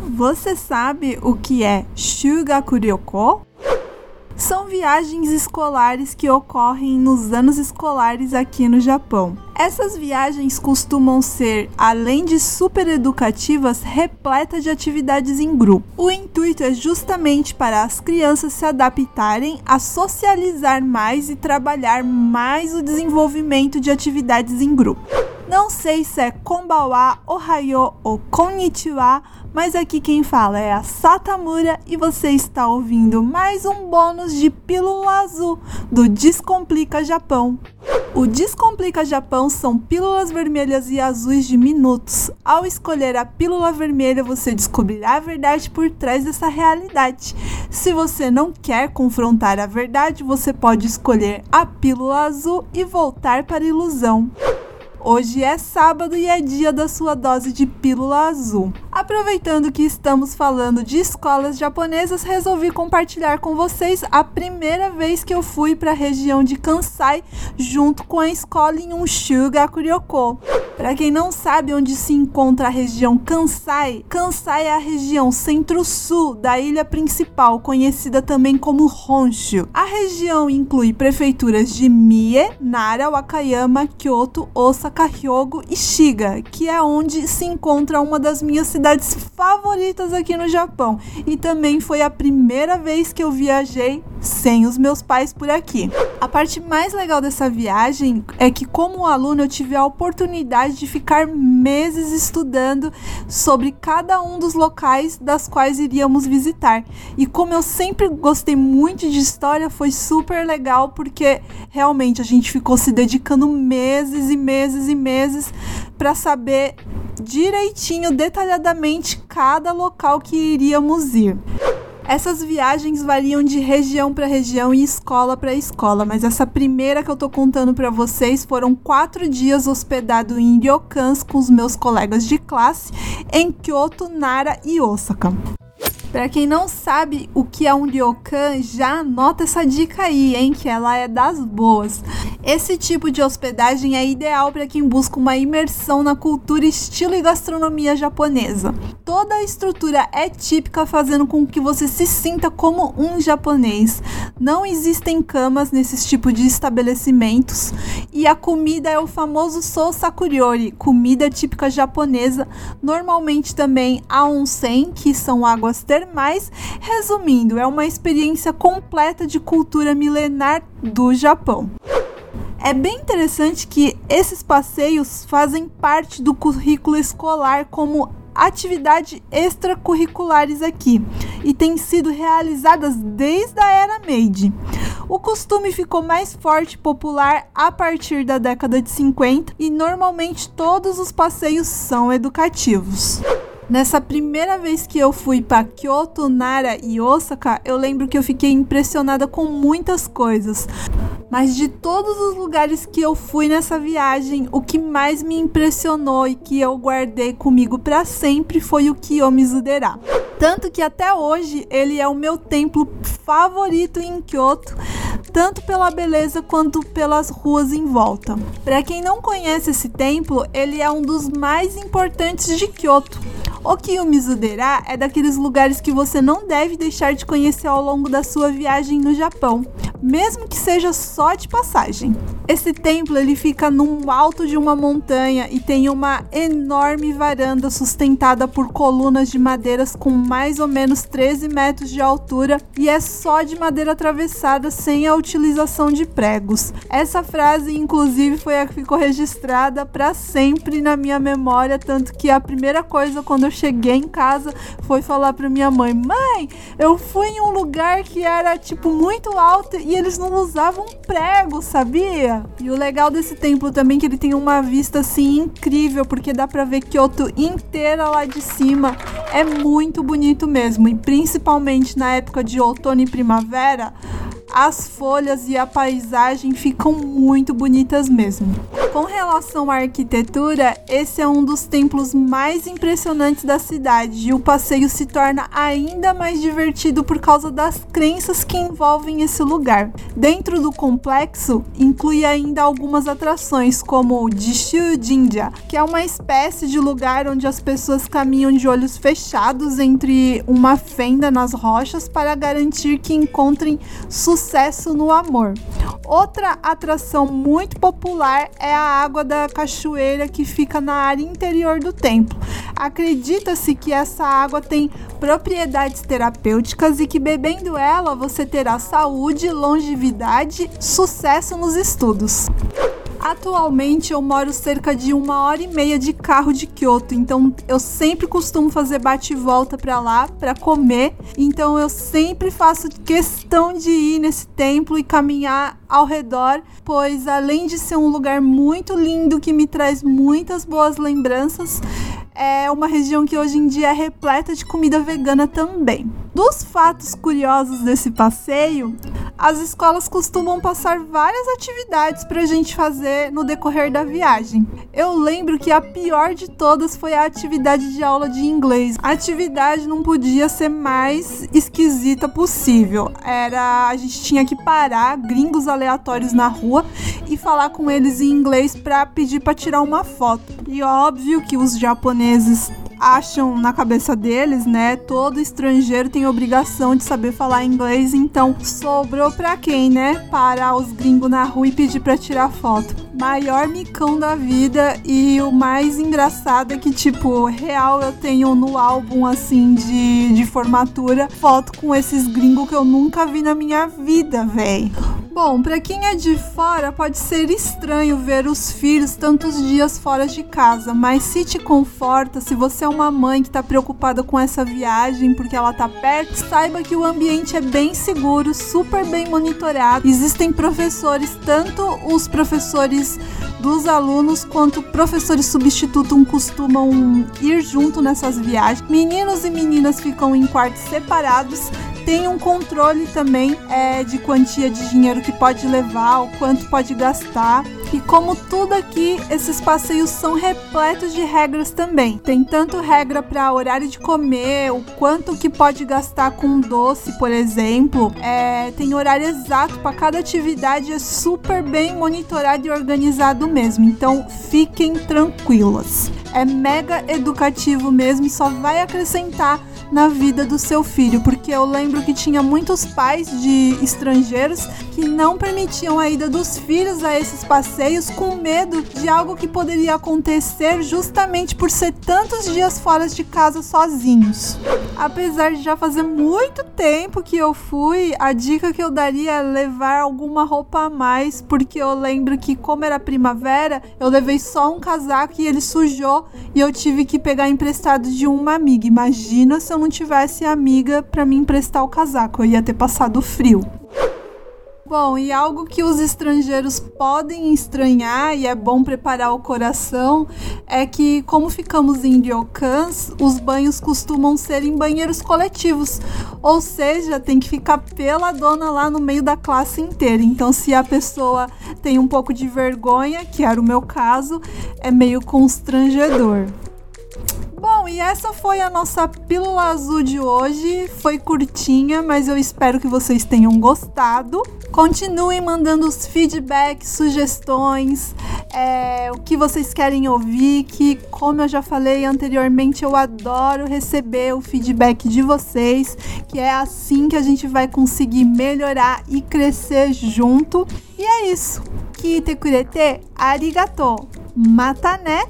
Você sabe o que é Shugakuryoko? São viagens escolares que ocorrem nos anos escolares aqui no Japão. Essas viagens costumam ser, além de super educativas, repletas de atividades em grupo. O intuito é justamente para as crianças se adaptarem a socializar mais e trabalhar mais o desenvolvimento de atividades em grupo. Não sei se é Konbawa, Ohayo ou Konnichiwa, mas aqui quem fala é a Satamura e você está ouvindo mais um bônus de Pílula Azul do Descomplica Japão. O Descomplica Japão são pílulas vermelhas e azuis de minutos. Ao escolher a pílula vermelha, você descobrirá a verdade por trás dessa realidade. Se você não quer confrontar a verdade, você pode escolher a pílula azul e voltar para a ilusão. Hoje é sábado e é dia da sua dose de pílula azul. Aproveitando que estamos falando de escolas japonesas, resolvi compartilhar com vocês a primeira vez que eu fui para a região de Kansai junto com a escola em um Gakuryoko. Para quem não sabe onde se encontra a região Kansai, Kansai é a região centro-sul da ilha principal, conhecida também como Honshu. A região inclui prefeituras de Mie, Nara, Wakayama, Kyoto, Osaka, Hyogo e Shiga, que é onde se encontra uma das minhas cidades favoritas aqui no Japão. E também foi a primeira vez que eu viajei sem os meus pais por aqui. A parte mais legal dessa viagem é que, como aluno, eu tive a oportunidade de ficar meses estudando sobre cada um dos locais das quais iríamos visitar. E como eu sempre gostei muito de história, foi super legal porque realmente a gente ficou se dedicando meses e meses e meses para saber direitinho, detalhadamente, cada local que iríamos ir. Essas viagens variam de região para região e escola para escola, mas essa primeira que eu tô contando para vocês foram quatro dias hospedado em ryokans com os meus colegas de classe em Kyoto, Nara e Osaka. Para quem não sabe o que é um ryokan, já anota essa dica aí, hein, que ela é das boas. Esse tipo de hospedagem é ideal para quem busca uma imersão na cultura, estilo e gastronomia japonesa. Toda a estrutura é típica, fazendo com que você se sinta como um japonês. Não existem camas nesses tipos de estabelecimentos e a comida é o famoso sousakuriori, comida típica japonesa. Normalmente também a onsen, que são águas termais mais. Resumindo, é uma experiência completa de cultura milenar do Japão. É bem interessante que esses passeios fazem parte do currículo escolar como atividade extracurriculares aqui e têm sido realizadas desde a era Meiji. O costume ficou mais forte e popular a partir da década de 50 e normalmente todos os passeios são educativos. Nessa primeira vez que eu fui para Kyoto, Nara e Osaka, eu lembro que eu fiquei impressionada com muitas coisas. Mas de todos os lugares que eu fui nessa viagem, o que mais me impressionou e que eu guardei comigo para sempre foi o Kiyomizu-dera. Tanto que até hoje ele é o meu templo favorito em Kyoto tanto pela beleza quanto pelas ruas em volta. Para quem não conhece esse templo, ele é um dos mais importantes de Kyoto. O Kiyomizu-dera é daqueles lugares que você não deve deixar de conhecer ao longo da sua viagem no Japão, mesmo que seja só de passagem. Esse templo ele fica no alto de uma montanha e tem uma enorme varanda sustentada por colunas de madeiras com mais ou menos 13 metros de altura e é só de madeira atravessada sem a utilização de pregos. Essa frase, inclusive, foi a que ficou registrada para sempre na minha memória, tanto que a primeira coisa quando eu cheguei em casa foi falar para minha mãe: "Mãe, eu fui em um lugar que era tipo muito alto e eles não usavam prego, sabia?" E o legal desse templo também é que ele tem uma vista assim incrível, porque dá para ver Kyoto inteira lá de cima. É muito bonito mesmo, e principalmente na época de outono e primavera, as folhas e a paisagem ficam muito bonitas mesmo. Com relação à arquitetura, esse é um dos templos mais impressionantes da cidade e o passeio se torna ainda mais divertido por causa das crenças que envolvem esse lugar. Dentro do complexo, inclui ainda algumas atrações, como o Jishu Jinja, que é uma espécie de lugar onde as pessoas caminham de olhos fechados entre uma fenda nas rochas para garantir que encontrem sucesso no amor. Outra atração muito popular é a água da cachoeira que fica na área interior do templo. Acredita-se que essa água tem propriedades terapêuticas e que bebendo ela você terá saúde, longevidade, sucesso nos estudos. Atualmente eu moro cerca de uma hora e meia de carro de Kyoto, então eu sempre costumo fazer bate e volta para lá para comer. Então eu sempre faço questão de ir nesse templo e caminhar ao redor, pois além de ser um lugar muito lindo que me traz muitas boas lembranças, é uma região que hoje em dia é repleta de comida vegana também. Dos fatos curiosos desse passeio, as escolas costumam passar várias atividades para a gente fazer no decorrer da viagem. Eu lembro que a pior de todas foi a atividade de aula de inglês. A atividade não podia ser mais esquisita possível. Era a gente tinha que parar gringos aleatórios na rua e falar com eles em inglês para pedir para tirar uma foto. E óbvio que os japoneses acham na cabeça deles, né? Todo estrangeiro tem obrigação de saber falar inglês, então sobrou pra quem, né? Parar os gringos na rua e pedir pra tirar foto. Maior micão da vida e o mais engraçado é que, tipo, real eu tenho no álbum assim de, de formatura foto com esses gringos que eu nunca vi na minha vida, véi. Bom, para quem é de fora pode ser estranho ver os filhos tantos dias fora de casa, mas se te conforta, se você é uma mãe que está preocupada com essa viagem porque ela tá perto, saiba que o ambiente é bem seguro, super bem monitorado. Existem professores, tanto os professores dos alunos quanto professores substitutos costumam ir junto nessas viagens. Meninos e meninas ficam em quartos separados tem um controle também é, de quantia de dinheiro que pode levar, o quanto pode gastar. E como tudo aqui, esses passeios são repletos de regras também. Tem tanto regra para horário de comer, o quanto que pode gastar com doce, por exemplo. É, tem horário exato para cada atividade, é super bem monitorado e organizado mesmo. Então fiquem tranquilas. É mega educativo mesmo só vai acrescentar na vida do seu filho, porque eu lembro que tinha muitos pais de estrangeiros que não permitiam a ida dos filhos a esses passeios com medo de algo que poderia acontecer justamente por ser tantos dias fora de casa sozinhos. Apesar de já fazer muito tempo que eu fui, a dica que eu daria é levar alguma roupa a mais, porque eu lembro que como era primavera, eu levei só um casaco e ele sujou e eu tive que pegar emprestado de uma amiga. Imagina se eu não tivesse amiga para me emprestar o casaco, eu ia ter passado frio. Bom, e algo que os estrangeiros podem estranhar e é bom preparar o coração é que, como ficamos em Ryokans, os banhos costumam ser em banheiros coletivos, ou seja, tem que ficar pela dona lá no meio da classe inteira. Então, se a pessoa tem um pouco de vergonha, que era o meu caso, é meio constrangedor. E essa foi a nossa pílula azul de hoje. Foi curtinha, mas eu espero que vocês tenham gostado. Continuem mandando os feedbacks, sugestões, é, o que vocês querem ouvir. Que, como eu já falei anteriormente, eu adoro receber o feedback de vocês, que é assim que a gente vai conseguir melhorar e crescer junto. E é isso. Kite kurete arigato. Mata né?